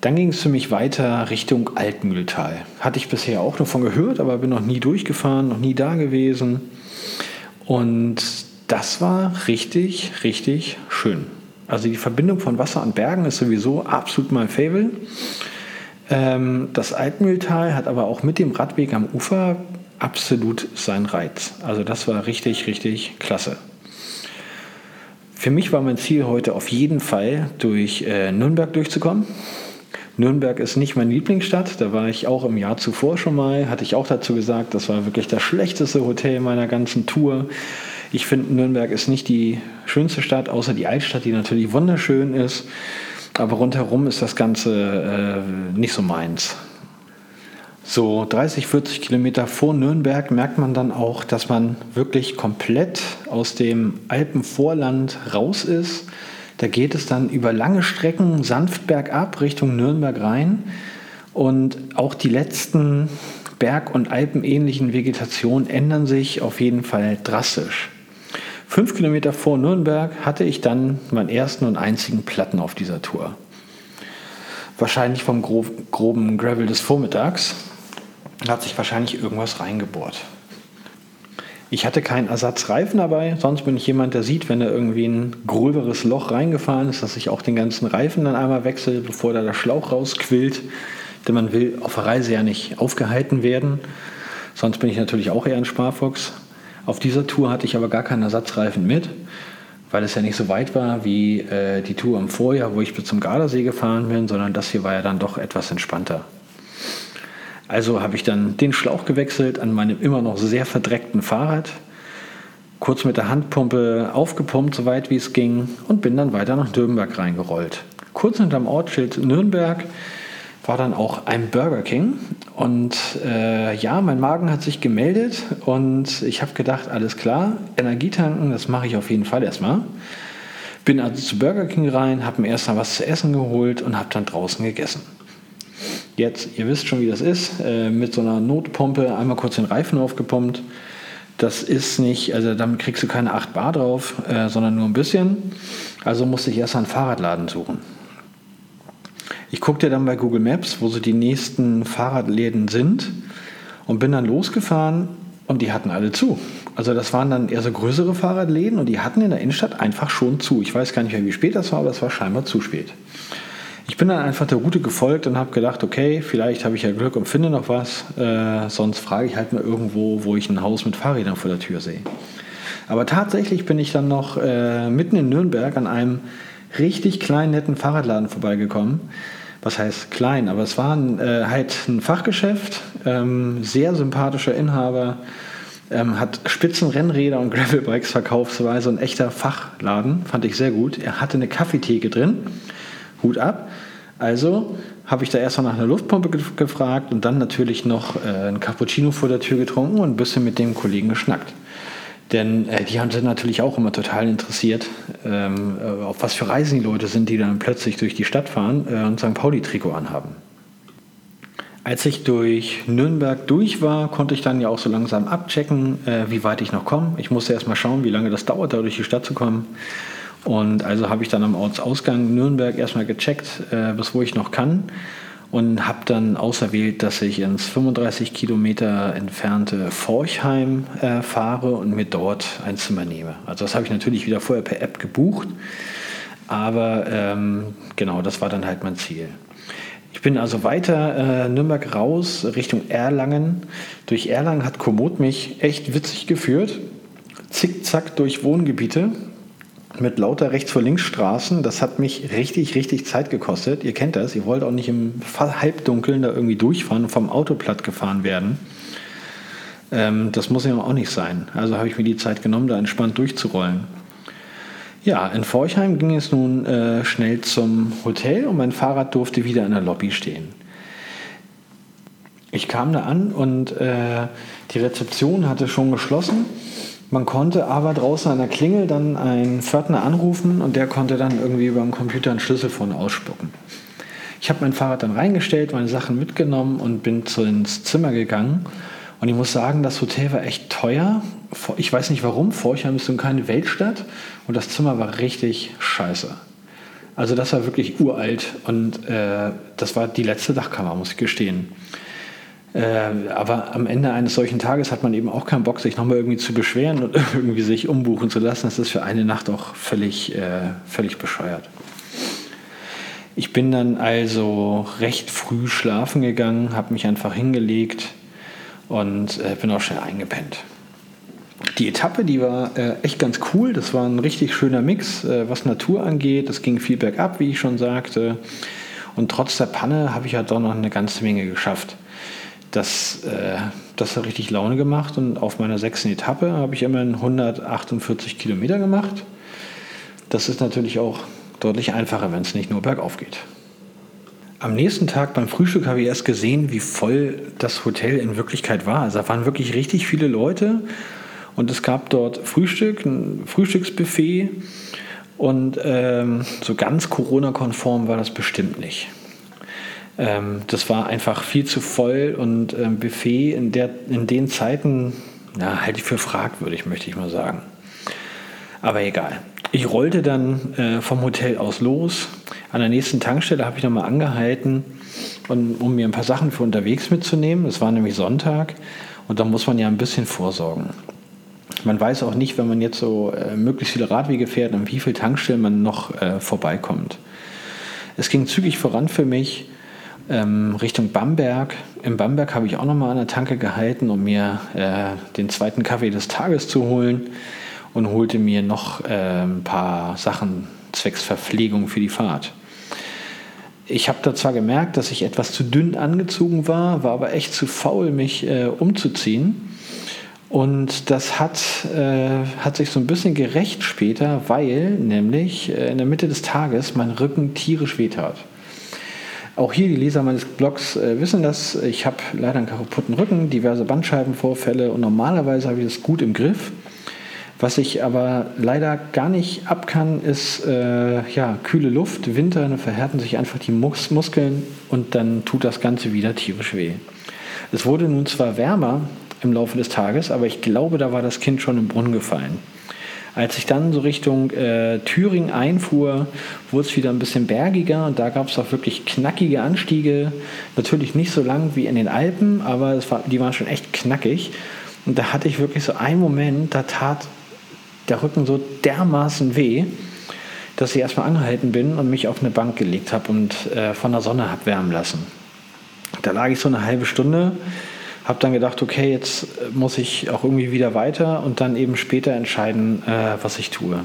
Dann ging es für mich weiter Richtung Altmühltal. Hatte ich bisher auch nur von gehört, aber bin noch nie durchgefahren, noch nie da gewesen. Und das war richtig, richtig schön. Also die Verbindung von Wasser und Bergen ist sowieso absolut mein Fable. Ähm, das Altmühltal hat aber auch mit dem Radweg am Ufer absolut seinen Reiz. Also das war richtig, richtig klasse. Für mich war mein Ziel heute auf jeden Fall durch äh, Nürnberg durchzukommen. Nürnberg ist nicht meine Lieblingsstadt. Da war ich auch im Jahr zuvor schon mal. Hatte ich auch dazu gesagt, das war wirklich das schlechteste Hotel meiner ganzen Tour. Ich finde, Nürnberg ist nicht die schönste Stadt, außer die Altstadt, die natürlich wunderschön ist. Aber rundherum ist das Ganze äh, nicht so meins. So 30, 40 Kilometer vor Nürnberg merkt man dann auch, dass man wirklich komplett aus dem Alpenvorland raus ist da geht es dann über lange Strecken sanft bergab Richtung Nürnberg rein. Und auch die letzten Berg- und Alpenähnlichen Vegetation ändern sich auf jeden Fall drastisch. Fünf Kilometer vor Nürnberg hatte ich dann meinen ersten und einzigen Platten auf dieser Tour. Wahrscheinlich vom groben Gravel des Vormittags hat sich wahrscheinlich irgendwas reingebohrt. Ich hatte keinen Ersatzreifen dabei, sonst bin ich jemand, der sieht, wenn da irgendwie ein gröberes Loch reingefahren ist, dass ich auch den ganzen Reifen dann einmal wechsle, bevor da der Schlauch rausquillt. Denn man will auf der Reise ja nicht aufgehalten werden. Sonst bin ich natürlich auch eher ein Sparfuchs. Auf dieser Tour hatte ich aber gar keinen Ersatzreifen mit, weil es ja nicht so weit war wie äh, die Tour im Vorjahr, wo ich bis zum Gardasee gefahren bin, sondern das hier war ja dann doch etwas entspannter. Also habe ich dann den Schlauch gewechselt an meinem immer noch sehr verdreckten Fahrrad, kurz mit der Handpumpe aufgepumpt, soweit wie es ging, und bin dann weiter nach Nürnberg reingerollt. Kurz hinterm Ortsschild Nürnberg war dann auch ein Burger King. Und äh, ja, mein Magen hat sich gemeldet und ich habe gedacht, alles klar, Energietanken, das mache ich auf jeden Fall erstmal. Bin also zu Burger King rein, habe mir erstmal was zu essen geholt und habe dann draußen gegessen. Jetzt, ihr wisst schon, wie das ist, äh, mit so einer Notpumpe einmal kurz den Reifen aufgepumpt. Das ist nicht, also damit kriegst du keine 8 Bar drauf, äh, sondern nur ein bisschen. Also musste ich erst einen Fahrradladen suchen. Ich guckte dann bei Google Maps, wo so die nächsten Fahrradläden sind und bin dann losgefahren und die hatten alle zu. Also das waren dann eher so größere Fahrradläden und die hatten in der Innenstadt einfach schon zu. Ich weiß gar nicht mehr, wie spät das war, aber es war scheinbar zu spät. Ich bin dann einfach der Route gefolgt und habe gedacht, okay, vielleicht habe ich ja Glück und finde noch was. Äh, sonst frage ich halt mal irgendwo, wo ich ein Haus mit Fahrrädern vor der Tür sehe. Aber tatsächlich bin ich dann noch äh, mitten in Nürnberg an einem richtig kleinen, netten Fahrradladen vorbeigekommen. Was heißt klein, aber es war ein, äh, halt ein Fachgeschäft, ähm, sehr sympathischer Inhaber, ähm, hat Spitzenrennräder und Gravelbikes verkauft. So ein echter Fachladen, fand ich sehr gut. Er hatte eine Kaffeetheke drin Hut ab. Also habe ich da erstmal nach einer Luftpumpe ge gefragt und dann natürlich noch äh, ein Cappuccino vor der Tür getrunken und ein bisschen mit dem Kollegen geschnackt. Denn äh, die sind natürlich auch immer total interessiert, ähm, äh, auf was für Reisen die Leute sind, die dann plötzlich durch die Stadt fahren äh, und St. Pauli-Trikot anhaben. Als ich durch Nürnberg durch war, konnte ich dann ja auch so langsam abchecken, äh, wie weit ich noch komme. Ich musste erstmal schauen, wie lange das dauert, da durch die Stadt zu kommen. Und also habe ich dann am Ortsausgang Nürnberg erstmal gecheckt, äh, bis wo ich noch kann. Und habe dann auserwählt, dass ich ins 35 Kilometer entfernte Forchheim äh, fahre und mir dort ein Zimmer nehme. Also das habe ich natürlich wieder vorher per App gebucht. Aber ähm, genau, das war dann halt mein Ziel. Ich bin also weiter äh, Nürnberg raus Richtung Erlangen. Durch Erlangen hat Komoot mich echt witzig geführt. Zickzack durch Wohngebiete mit lauter rechts vor links Straßen. Das hat mich richtig, richtig Zeit gekostet. Ihr kennt das. Ihr wollt auch nicht im Halbdunkeln da irgendwie durchfahren und vom Auto platt gefahren werden. Ähm, das muss ja auch nicht sein. Also habe ich mir die Zeit genommen, da entspannt durchzurollen. Ja, in Forchheim ging es nun äh, schnell zum Hotel und mein Fahrrad durfte wieder in der Lobby stehen. Ich kam da an und äh, die Rezeption hatte schon geschlossen man konnte aber draußen an der Klingel dann einen Pförtner anrufen und der konnte dann irgendwie über den Computer einen Schlüssel vorne ausspucken. Ich habe mein Fahrrad dann reingestellt, meine Sachen mitgenommen und bin zu ins Zimmer gegangen. Und ich muss sagen, das Hotel war echt teuer. Ich weiß nicht warum. Forchheim ist so keine Weltstadt und das Zimmer war richtig scheiße. Also das war wirklich uralt und äh, das war die letzte Dachkammer, muss ich gestehen. Äh, aber am Ende eines solchen Tages hat man eben auch keinen Bock, sich nochmal irgendwie zu beschweren und irgendwie sich umbuchen zu lassen. Das ist für eine Nacht auch völlig, äh, völlig bescheuert. Ich bin dann also recht früh schlafen gegangen, habe mich einfach hingelegt und äh, bin auch schnell eingepennt. Die Etappe, die war äh, echt ganz cool. Das war ein richtig schöner Mix, äh, was Natur angeht. Es ging viel bergab, wie ich schon sagte. Und trotz der Panne habe ich ja halt doch noch eine ganze Menge geschafft das, äh, das hat richtig Laune gemacht und auf meiner sechsten Etappe habe ich immerhin 148 Kilometer gemacht. Das ist natürlich auch deutlich einfacher, wenn es nicht nur bergauf geht. Am nächsten Tag beim Frühstück habe ich erst gesehen, wie voll das Hotel in Wirklichkeit war. Also da waren wirklich richtig viele Leute und es gab dort Frühstück, ein Frühstücksbuffet und ähm, so ganz Corona-konform war das bestimmt nicht. Ähm, das war einfach viel zu voll und ähm, Buffet in, der, in den Zeiten ja, halte ich für fragwürdig, möchte ich mal sagen. Aber egal. Ich rollte dann äh, vom Hotel aus los. An der nächsten Tankstelle habe ich nochmal angehalten, und, um mir ein paar Sachen für unterwegs mitzunehmen. Es war nämlich Sonntag und da muss man ja ein bisschen vorsorgen. Man weiß auch nicht, wenn man jetzt so äh, möglichst viele Radwege fährt, an wie viel Tankstellen man noch äh, vorbeikommt. Es ging zügig voran für mich ähm, Richtung Bamberg. In Bamberg habe ich auch nochmal an der Tanke gehalten, um mir äh, den zweiten Kaffee des Tages zu holen und holte mir noch äh, ein paar Sachen zwecks Verpflegung für die Fahrt. Ich habe da zwar gemerkt, dass ich etwas zu dünn angezogen war, war aber echt zu faul, mich äh, umzuziehen. Und das hat, äh, hat sich so ein bisschen gerecht später, weil nämlich äh, in der Mitte des Tages mein Rücken tierisch wehtat. Auch hier die Leser meines Blogs äh, wissen das. Ich habe leider einen kaputten Rücken, diverse Bandscheibenvorfälle und normalerweise habe ich das gut im Griff. Was ich aber leider gar nicht ab kann, ist äh, ja, kühle Luft. Winter dann verhärten sich einfach die Mus Muskeln und dann tut das Ganze wieder tierisch weh. Es wurde nun zwar wärmer im Laufe des Tages, aber ich glaube, da war das Kind schon im Brunnen gefallen. Als ich dann so Richtung äh, Thüringen einfuhr, wurde es wieder ein bisschen bergiger und da gab es auch wirklich knackige Anstiege. Natürlich nicht so lang wie in den Alpen, aber war, die waren schon echt knackig. Und da hatte ich wirklich so einen Moment, da tat der Rücken so dermaßen weh, dass ich erstmal angehalten bin und mich auf eine Bank gelegt habe und äh, von der Sonne habe wärmen lassen. Da lag ich so eine halbe Stunde habe dann gedacht, okay, jetzt muss ich auch irgendwie wieder weiter und dann eben später entscheiden, äh, was ich tue.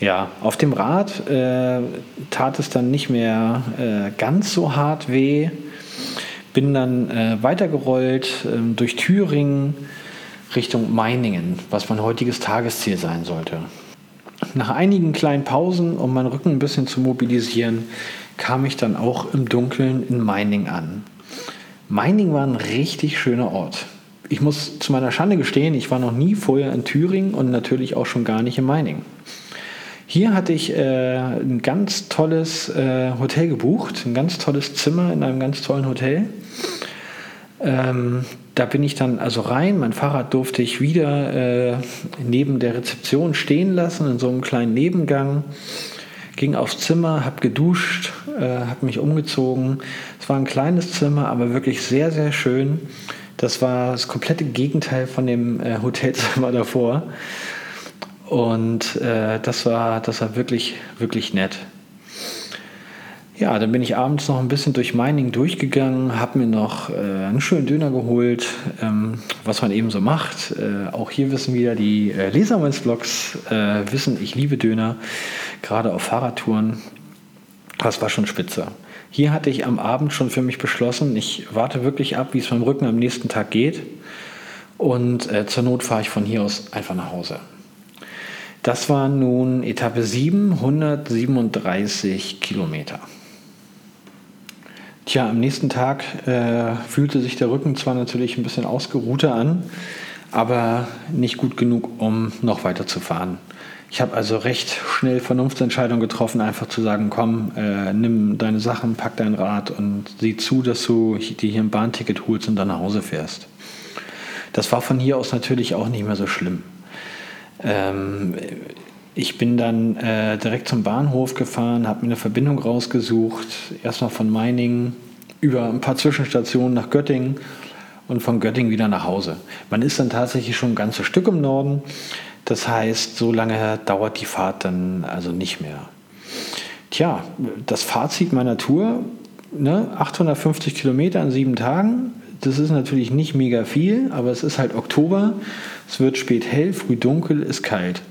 Ja, auf dem Rad äh, tat es dann nicht mehr äh, ganz so hart weh. Bin dann äh, weitergerollt ähm, durch Thüringen Richtung Meiningen, was mein heutiges Tagesziel sein sollte. Nach einigen kleinen Pausen, um meinen Rücken ein bisschen zu mobilisieren, kam ich dann auch im Dunkeln in Meiningen an. Meining war ein richtig schöner Ort. Ich muss zu meiner Schande gestehen, ich war noch nie vorher in Thüringen und natürlich auch schon gar nicht in Meining. Hier hatte ich äh, ein ganz tolles äh, Hotel gebucht, ein ganz tolles Zimmer in einem ganz tollen Hotel. Ähm, da bin ich dann also rein. Mein Fahrrad durfte ich wieder äh, neben der Rezeption stehen lassen, in so einem kleinen Nebengang ging aufs Zimmer, habe geduscht, äh, habe mich umgezogen. Es war ein kleines Zimmer, aber wirklich sehr, sehr schön. Das war das komplette Gegenteil von dem äh, Hotelzimmer davor. Und äh, das, war, das war wirklich, wirklich nett. Ja, dann bin ich abends noch ein bisschen durch Mining durchgegangen, habe mir noch äh, einen schönen Döner geholt, ähm, was man eben so macht. Äh, auch hier wissen wieder die äh, Leser meines Blogs, äh, wissen, ich liebe Döner, gerade auf Fahrradtouren. Das war schon spitze. Hier hatte ich am Abend schon für mich beschlossen, ich warte wirklich ab, wie es meinem Rücken am nächsten Tag geht. Und äh, zur Not fahre ich von hier aus einfach nach Hause. Das war nun Etappe 7, 137 Kilometer. Tja, am nächsten Tag äh, fühlte sich der Rücken zwar natürlich ein bisschen ausgeruhter an, aber nicht gut genug, um noch weiterzufahren. Ich habe also recht schnell Vernunftsentscheidung getroffen, einfach zu sagen, komm, äh, nimm deine Sachen, pack dein Rad und sieh zu, dass du dir hier ein Bahnticket holst und dann nach Hause fährst. Das war von hier aus natürlich auch nicht mehr so schlimm. Ähm, ich bin dann äh, direkt zum Bahnhof gefahren, habe mir eine Verbindung rausgesucht, erstmal von Meiningen über ein paar Zwischenstationen nach Göttingen und von Göttingen wieder nach Hause. Man ist dann tatsächlich schon ein ganzes Stück im Norden. Das heißt, so lange dauert die Fahrt dann also nicht mehr. Tja, das Fazit meiner Tour, ne, 850 Kilometer in sieben Tagen, das ist natürlich nicht mega viel, aber es ist halt Oktober, es wird spät hell, früh dunkel, ist kalt.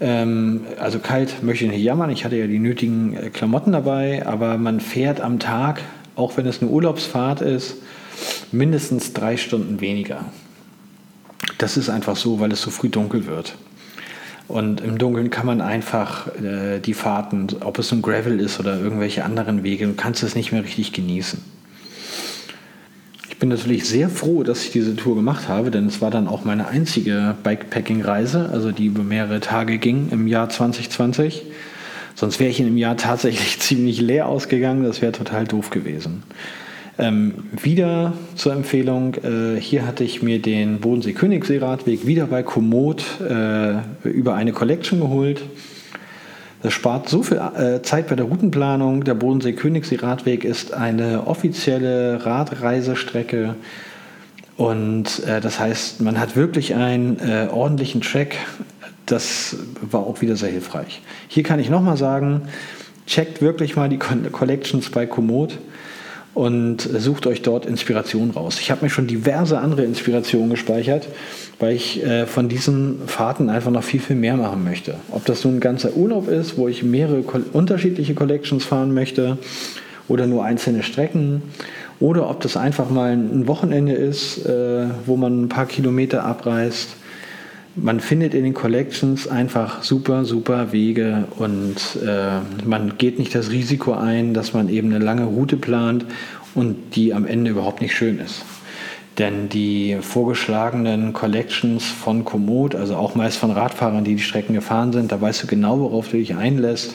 Ähm, also kalt möchte ich nicht jammern, ich hatte ja die nötigen äh, Klamotten dabei, aber man fährt am Tag, auch wenn es eine Urlaubsfahrt ist, mindestens drei Stunden weniger. Das ist einfach so, weil es so früh dunkel wird. Und im Dunkeln kann man einfach äh, die Fahrten, ob es ein Gravel ist oder irgendwelche anderen Wege, kannst es nicht mehr richtig genießen. Ich bin natürlich sehr froh, dass ich diese Tour gemacht habe, denn es war dann auch meine einzige Bikepacking-Reise, also die über mehrere Tage ging im Jahr 2020. Sonst wäre ich in einem Jahr tatsächlich ziemlich leer ausgegangen. Das wäre total doof gewesen. Ähm, wieder zur Empfehlung, äh, hier hatte ich mir den Bodensee Königssee Radweg wieder bei Komoot äh, über eine Collection geholt. Das spart so viel äh, Zeit bei der Routenplanung. Der Bodensee Königssee Radweg ist eine offizielle Radreisestrecke und äh, das heißt, man hat wirklich einen äh, ordentlichen Track. Das war auch wieder sehr hilfreich. Hier kann ich nochmal sagen, checkt wirklich mal die Collections bei Komoot und sucht euch dort Inspiration raus. Ich habe mir schon diverse andere Inspirationen gespeichert, weil ich äh, von diesen Fahrten einfach noch viel, viel mehr machen möchte. Ob das nun ein ganzer Urlaub ist, wo ich mehrere unterschiedliche Collections fahren möchte oder nur einzelne Strecken oder ob das einfach mal ein Wochenende ist, äh, wo man ein paar Kilometer abreist man findet in den Collections einfach super, super Wege und äh, man geht nicht das Risiko ein, dass man eben eine lange Route plant und die am Ende überhaupt nicht schön ist. Denn die vorgeschlagenen Collections von Komoot, also auch meist von Radfahrern, die die Strecken gefahren sind, da weißt du genau, worauf du dich einlässt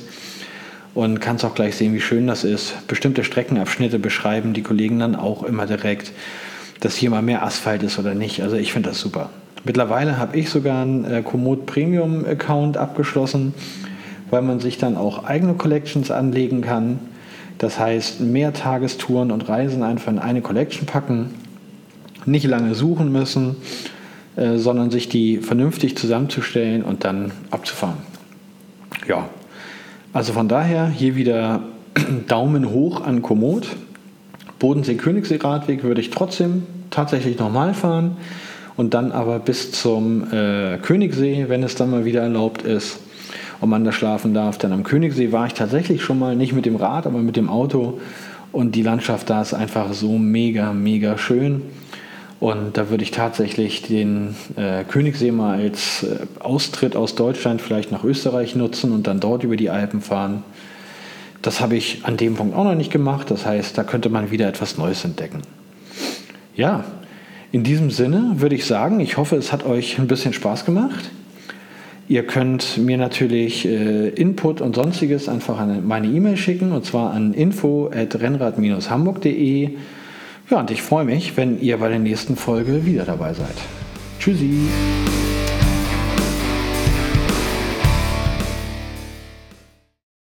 und kannst auch gleich sehen, wie schön das ist. Bestimmte Streckenabschnitte beschreiben die Kollegen dann auch immer direkt, dass hier mal mehr Asphalt ist oder nicht. Also ich finde das super. Mittlerweile habe ich sogar einen äh, Komoot Premium Account abgeschlossen, weil man sich dann auch eigene Collections anlegen kann. Das heißt, mehr Tagestouren und Reisen einfach in eine Collection packen, nicht lange suchen müssen, äh, sondern sich die vernünftig zusammenzustellen und dann abzufahren. Ja, also von daher hier wieder Daumen hoch an Komoot. Bodensee-Königssee-Radweg würde ich trotzdem tatsächlich nochmal fahren und dann aber bis zum äh, Königssee, wenn es dann mal wieder erlaubt ist und man da schlafen darf. Denn am Königssee war ich tatsächlich schon mal, nicht mit dem Rad, aber mit dem Auto. Und die Landschaft da ist einfach so mega, mega schön. Und da würde ich tatsächlich den äh, Königssee mal als äh, Austritt aus Deutschland vielleicht nach Österreich nutzen und dann dort über die Alpen fahren. Das habe ich an dem Punkt auch noch nicht gemacht. Das heißt, da könnte man wieder etwas Neues entdecken. Ja, in diesem Sinne würde ich sagen, ich hoffe, es hat euch ein bisschen Spaß gemacht. Ihr könnt mir natürlich äh, Input und sonstiges einfach an meine E-Mail schicken und zwar an info@rennrad-hamburg.de. Ja, und ich freue mich, wenn ihr bei der nächsten Folge wieder dabei seid. Tschüssi.